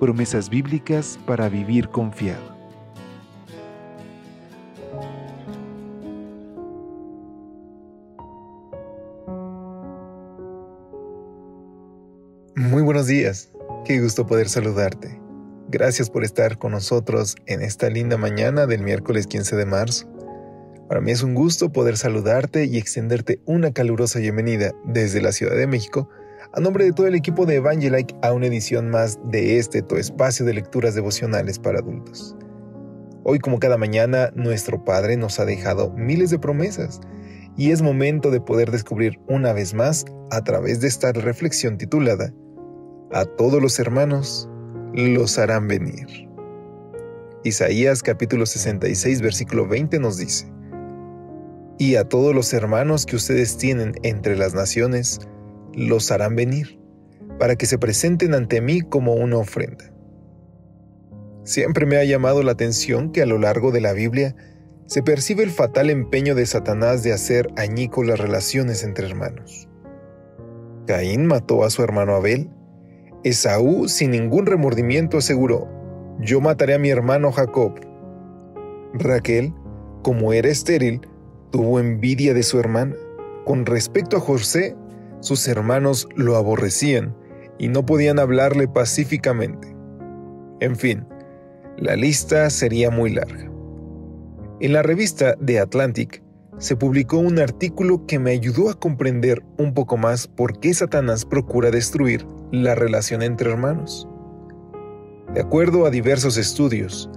Promesas bíblicas para vivir confiado. Muy buenos días, qué gusto poder saludarte. Gracias por estar con nosotros en esta linda mañana del miércoles 15 de marzo. Para mí es un gusto poder saludarte y extenderte una calurosa bienvenida desde la Ciudad de México a nombre de todo el equipo de Evangelike a una edición más de este tu espacio de lecturas devocionales para adultos. Hoy como cada mañana nuestro Padre nos ha dejado miles de promesas y es momento de poder descubrir una vez más a través de esta reflexión titulada A todos los hermanos los harán venir. Isaías capítulo 66 versículo 20 nos dice, Y a todos los hermanos que ustedes tienen entre las naciones, los harán venir, para que se presenten ante mí como una ofrenda. Siempre me ha llamado la atención que a lo largo de la Biblia se percibe el fatal empeño de Satanás de hacer añico las relaciones entre hermanos. Caín mató a su hermano Abel. Esaú, sin ningún remordimiento, aseguró, yo mataré a mi hermano Jacob. Raquel, como era estéril, tuvo envidia de su hermana. Con respecto a José, sus hermanos lo aborrecían y no podían hablarle pacíficamente. En fin, la lista sería muy larga. En la revista The Atlantic se publicó un artículo que me ayudó a comprender un poco más por qué Satanás procura destruir la relación entre hermanos. De acuerdo a diversos estudios,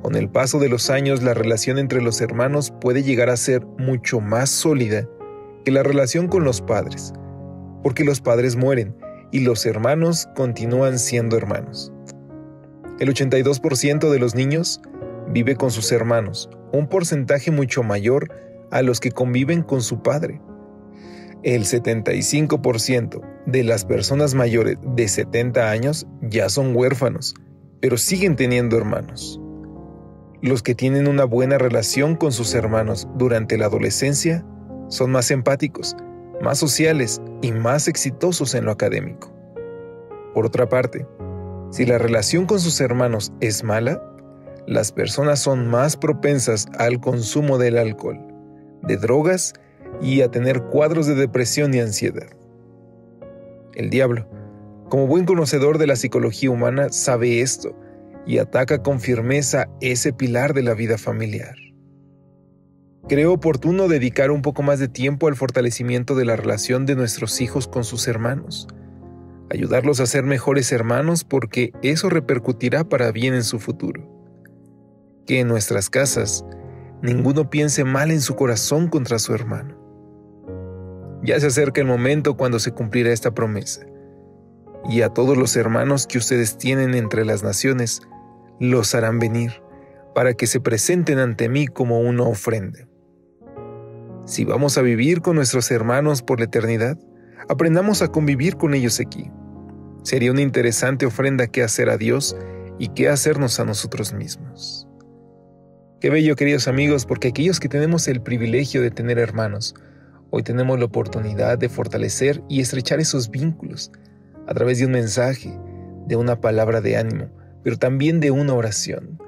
con el paso de los años la relación entre los hermanos puede llegar a ser mucho más sólida que la relación con los padres, porque los padres mueren y los hermanos continúan siendo hermanos. El 82% de los niños vive con sus hermanos, un porcentaje mucho mayor a los que conviven con su padre. El 75% de las personas mayores de 70 años ya son huérfanos, pero siguen teniendo hermanos. Los que tienen una buena relación con sus hermanos durante la adolescencia son más empáticos, más sociales y más exitosos en lo académico. Por otra parte, si la relación con sus hermanos es mala, las personas son más propensas al consumo del alcohol, de drogas y a tener cuadros de depresión y ansiedad. El diablo, como buen conocedor de la psicología humana, sabe esto y ataca con firmeza ese pilar de la vida familiar. Creo oportuno dedicar un poco más de tiempo al fortalecimiento de la relación de nuestros hijos con sus hermanos, ayudarlos a ser mejores hermanos porque eso repercutirá para bien en su futuro que en nuestras casas ninguno piense mal en su corazón contra su hermano. Ya se acerca el momento cuando se cumplirá esta promesa. Y a todos los hermanos que ustedes tienen entre las naciones, los harán venir, para que se presenten ante mí como una ofrenda. Si vamos a vivir con nuestros hermanos por la eternidad, aprendamos a convivir con ellos aquí. Sería una interesante ofrenda que hacer a Dios y que hacernos a nosotros mismos. Qué bello, queridos amigos, porque aquellos que tenemos el privilegio de tener hermanos, hoy tenemos la oportunidad de fortalecer y estrechar esos vínculos a través de un mensaje, de una palabra de ánimo, pero también de una oración.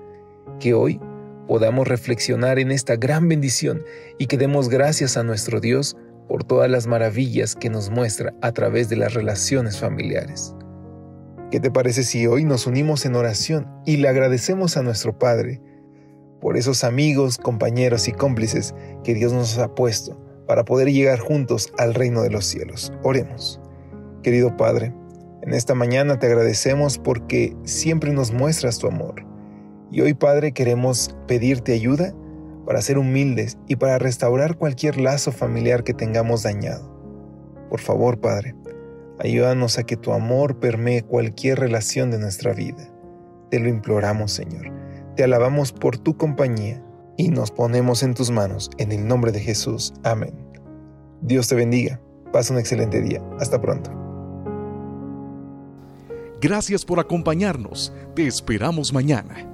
Que hoy podamos reflexionar en esta gran bendición y que demos gracias a nuestro Dios por todas las maravillas que nos muestra a través de las relaciones familiares. ¿Qué te parece si hoy nos unimos en oración y le agradecemos a nuestro Padre? por esos amigos, compañeros y cómplices que Dios nos ha puesto para poder llegar juntos al reino de los cielos. Oremos. Querido Padre, en esta mañana te agradecemos porque siempre nos muestras tu amor. Y hoy, Padre, queremos pedirte ayuda para ser humildes y para restaurar cualquier lazo familiar que tengamos dañado. Por favor, Padre, ayúdanos a que tu amor permee cualquier relación de nuestra vida. Te lo imploramos, Señor te alabamos por tu compañía y nos ponemos en tus manos. En el nombre de Jesús. Amén. Dios te bendiga. Pasa un excelente día. Hasta pronto. Gracias por acompañarnos. Te esperamos mañana.